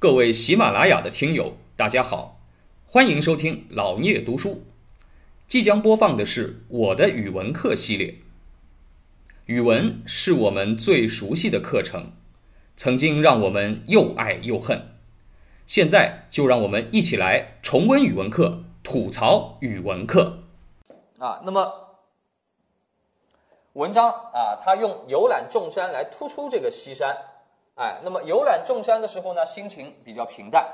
各位喜马拉雅的听友，大家好，欢迎收听老聂读书。即将播放的是我的语文课系列。语文是我们最熟悉的课程，曾经让我们又爱又恨。现在就让我们一起来重温语文课，吐槽语文课。啊，那么文章啊，他用游览众山来突出这个西山。哎，那么游览众山的时候呢，心情比较平淡；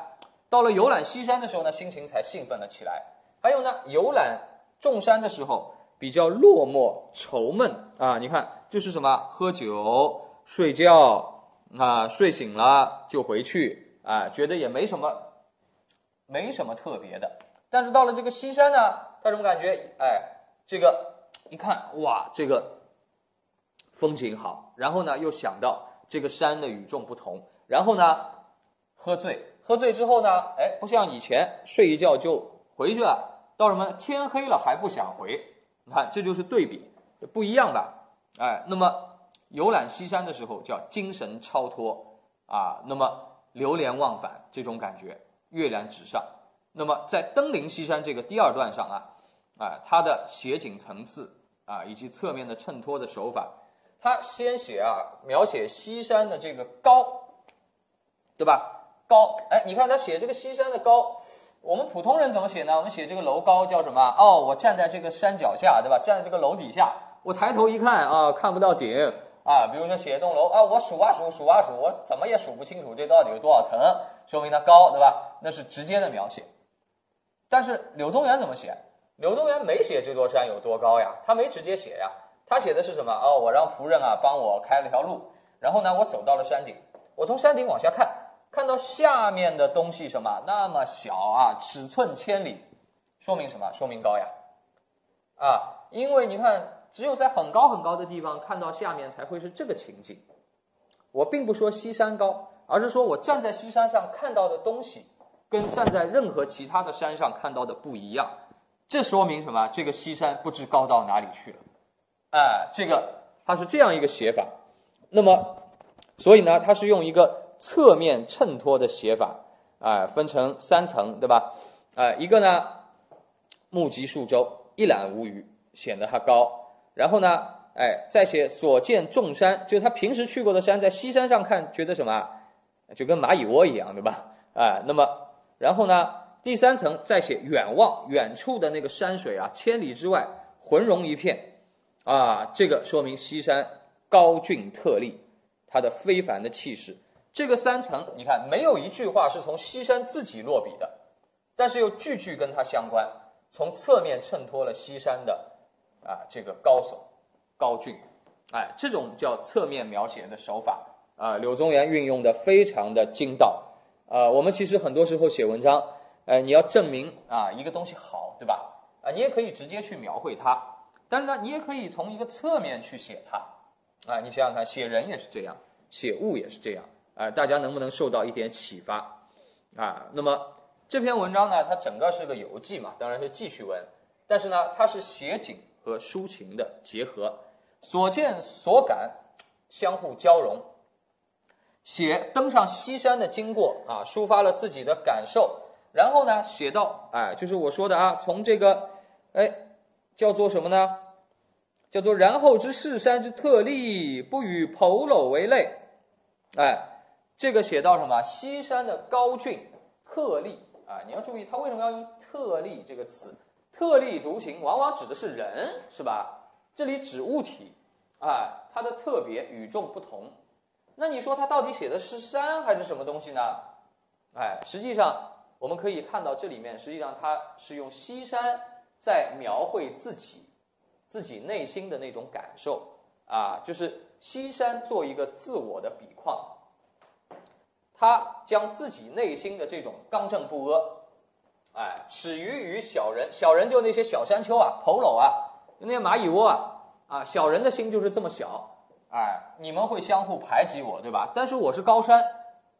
到了游览西山的时候呢，心情才兴奋了起来。还有呢，游览众山的时候比较落寞愁闷啊。你看，就是什么喝酒、睡觉啊，睡醒了就回去啊，觉得也没什么，没什么特别的。但是到了这个西山呢，他什么感觉？哎，这个一看哇，这个风景好，然后呢又想到。这个山的与众不同，然后呢，喝醉，喝醉之后呢，哎，不像以前睡一觉就回去了，到什么天黑了还不想回，你看这就是对比，不一样吧？哎，那么游览西山的时候叫精神超脱啊，那么流连忘返这种感觉跃然纸上。那么在登临西山这个第二段上啊，啊，它的写景层次啊，以及侧面的衬托的手法。他先写啊，描写西山的这个高，对吧？高，哎，你看他写这个西山的高，我们普通人怎么写呢？我们写这个楼高叫什么？哦，我站在这个山脚下，对吧？站在这个楼底下，我抬头一看啊，看不到顶啊。比如说写一栋楼啊，我数啊数，数啊数，我怎么也数不清楚这到底有多少层，说明它高，对吧？那是直接的描写。但是柳宗元怎么写？柳宗元没写这座山有多高呀，他没直接写呀。他写的是什么？哦，我让仆人啊帮我开了条路，然后呢，我走到了山顶，我从山顶往下看，看到下面的东西什么那么小啊，尺寸千里，说明什么？说明高呀，啊，因为你看，只有在很高很高的地方看到下面才会是这个情景。我并不说西山高，而是说我站在西山上看到的东西，跟站在任何其他的山上看到的不一样。这说明什么？这个西山不知高到哪里去了。哎，这个它是这样一个写法，那么，所以呢，它是用一个侧面衬托的写法，啊，分成三层，对吧？啊，一个呢，目极数州，一览无余，显得它高。然后呢，哎，再写所见众山，就是他平时去过的山，在西山上看，觉得什么，就跟蚂蚁窝一样，对吧？啊，那么，然后呢，第三层再写远望，远处的那个山水啊，千里之外，浑融一片。啊，这个说明西山高峻特立，它的非凡的气势。这个三层，你看没有一句话是从西山自己落笔的，但是又句句跟它相关，从侧面衬托了西山的啊这个高耸、高峻。哎，这种叫侧面描写的手法啊，柳宗元运用的非常的精到。啊，我们其实很多时候写文章，呃，你要证明啊一个东西好，对吧？啊，你也可以直接去描绘它。但是呢，你也可以从一个侧面去写它，啊，你想想看，写人也是这样，写物也是这样，啊，大家能不能受到一点启发？啊，那么这篇文章呢，它整个是个游记嘛，当然是记叙文，但是呢，它是写景和抒情的结合，所见所感相互交融，写登上西山的经过啊，抒发了自己的感受，然后呢，写到，哎，就是我说的啊，从这个，哎，叫做什么呢？叫做然后之世山之特立，不与蒲楼为类。哎，这个写到什么？西山的高峻特立啊！你要注意，它为什么要用特立这个词？特立独行，往往指的是人，是吧？这里指物体，啊，它的特别与众不同。那你说它到底写的是山还是什么东西呢？哎，实际上我们可以看到这里面，实际上它是用西山在描绘自己。自己内心的那种感受啊，就是西山做一个自我的比况，他将自己内心的这种刚正不阿，哎，始于与小人，小人就那些小山丘啊、头楼啊、那些蚂蚁窝啊，啊，小人的心就是这么小，哎，你们会相互排挤我，对吧？但是我是高山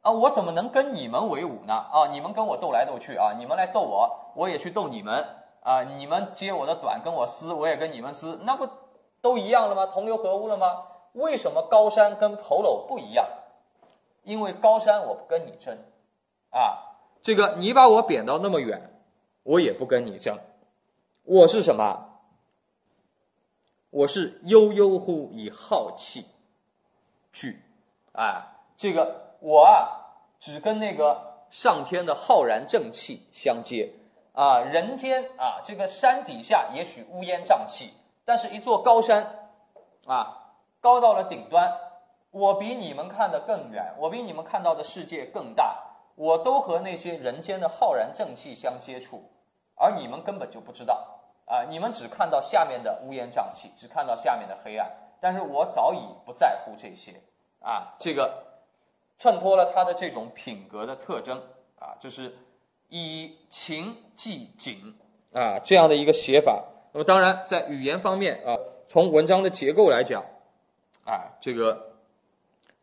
啊，我怎么能跟你们为伍呢？啊，你们跟我斗来斗去啊，你们来斗我，我也去斗你们。啊！你们揭我的短，跟我撕，我也跟你们撕，那不都一样了吗？同流合污了吗？为什么高山跟蒲楼不一样？因为高山我不跟你争，啊，这个你把我贬到那么远，我也不跟你争。我是什么？我是悠悠乎以浩气聚，啊，这个我啊，只跟那个上天的浩然正气相接啊。人间啊，这个山底下也许乌烟瘴气，但是一座高山啊，高到了顶端。我比你们看得更远，我比你们看到的世界更大，我都和那些人间的浩然正气相接触，而你们根本就不知道啊！你们只看到下面的乌烟瘴气，只看到下面的黑暗，但是我早已不在乎这些啊！这个衬托了他的这种品格的特征啊，就是以情寄景啊这样的一个写法。那么当然，在语言方面啊，从文章的结构来讲啊，这个。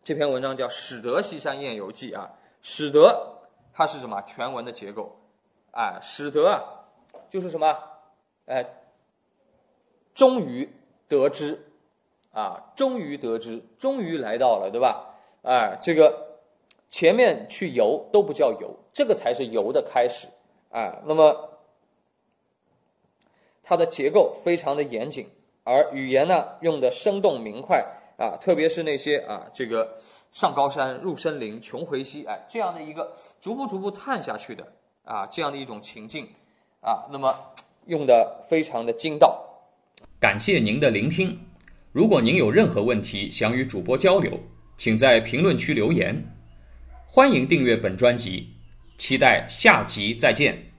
这篇文章叫《始得西山宴游记》啊，始得它是什么？全文的结构，啊，始得啊，就是什么？哎，终于得知，啊，终于得知，终于来到了，对吧？哎，这个前面去游都不叫游，这个才是游的开始，啊，那么它的结构非常的严谨，而语言呢用的生动明快。啊，特别是那些啊，这个上高山入森林穷回溪，哎，这样的一个逐步逐步探下去的啊，这样的一种情境啊，那么用的非常的精到。感谢您的聆听。如果您有任何问题想与主播交流，请在评论区留言。欢迎订阅本专辑，期待下集再见。